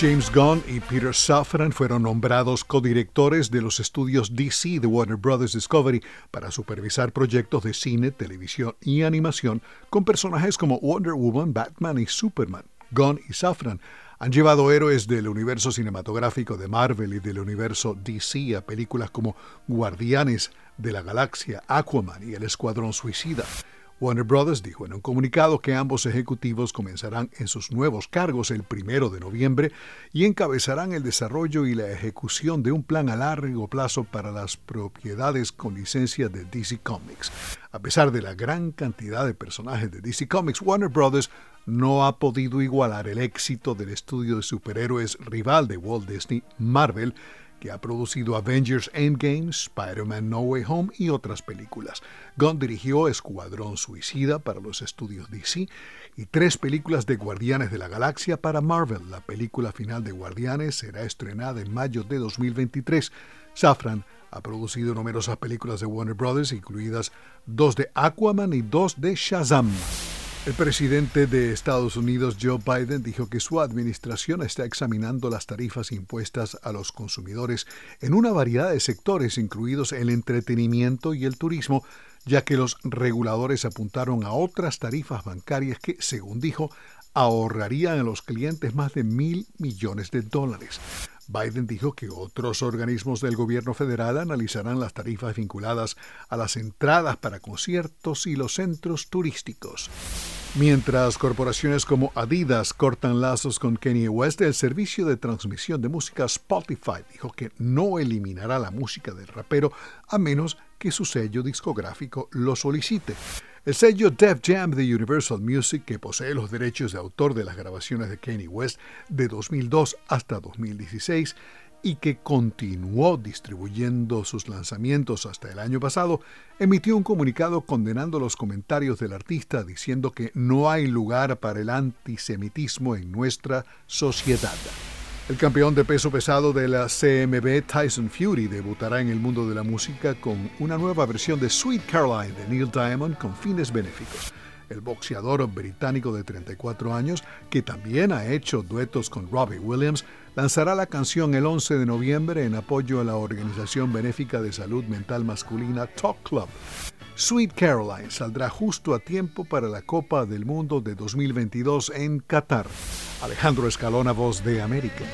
James Gunn y Peter Safran fueron nombrados codirectores de los estudios DC de Warner Bros. Discovery para supervisar proyectos de cine, televisión y animación con personajes como Wonder Woman, Batman y Superman. Gunn y Safran han llevado héroes del universo cinematográfico de Marvel y del universo DC a películas como Guardianes de la Galaxia, Aquaman y El Escuadrón Suicida. Warner Bros. dijo en un comunicado que ambos ejecutivos comenzarán en sus nuevos cargos el primero de noviembre y encabezarán el desarrollo y la ejecución de un plan a largo plazo para las propiedades con licencia de DC Comics. A pesar de la gran cantidad de personajes de DC Comics, Warner Bros. no ha podido igualar el éxito del estudio de superhéroes rival de Walt Disney, Marvel, que ha producido Avengers Endgame, Spider-Man No Way Home y otras películas. Gunn dirigió Escuadrón Suicida para los estudios DC y tres películas de Guardianes de la Galaxia para Marvel. La película final de Guardianes será estrenada en mayo de 2023. Safran ha producido numerosas películas de Warner Bros., incluidas dos de Aquaman y dos de Shazam. El presidente de Estados Unidos, Joe Biden, dijo que su administración está examinando las tarifas impuestas a los consumidores en una variedad de sectores, incluidos el entretenimiento y el turismo, ya que los reguladores apuntaron a otras tarifas bancarias que, según dijo, ahorrarían a los clientes más de mil millones de dólares. Biden dijo que otros organismos del gobierno federal analizarán las tarifas vinculadas a las entradas para conciertos y los centros turísticos. Mientras corporaciones como Adidas cortan lazos con Kanye West, el servicio de transmisión de música Spotify dijo que no eliminará la música del rapero a menos que su sello discográfico lo solicite. El sello Def Jam de Universal Music, que posee los derechos de autor de las grabaciones de Kanye West de 2002 hasta 2016 y que continuó distribuyendo sus lanzamientos hasta el año pasado, emitió un comunicado condenando los comentarios del artista diciendo que no hay lugar para el antisemitismo en nuestra sociedad. El campeón de peso pesado de la CMB, Tyson Fury, debutará en el mundo de la música con una nueva versión de Sweet Caroline de Neil Diamond con fines benéficos. El boxeador británico de 34 años, que también ha hecho duetos con Robbie Williams, lanzará la canción el 11 de noviembre en apoyo a la organización benéfica de salud mental masculina Talk Club. Sweet Caroline saldrá justo a tiempo para la Copa del Mundo de 2022 en Qatar. Alejandro Escalona, voz de América.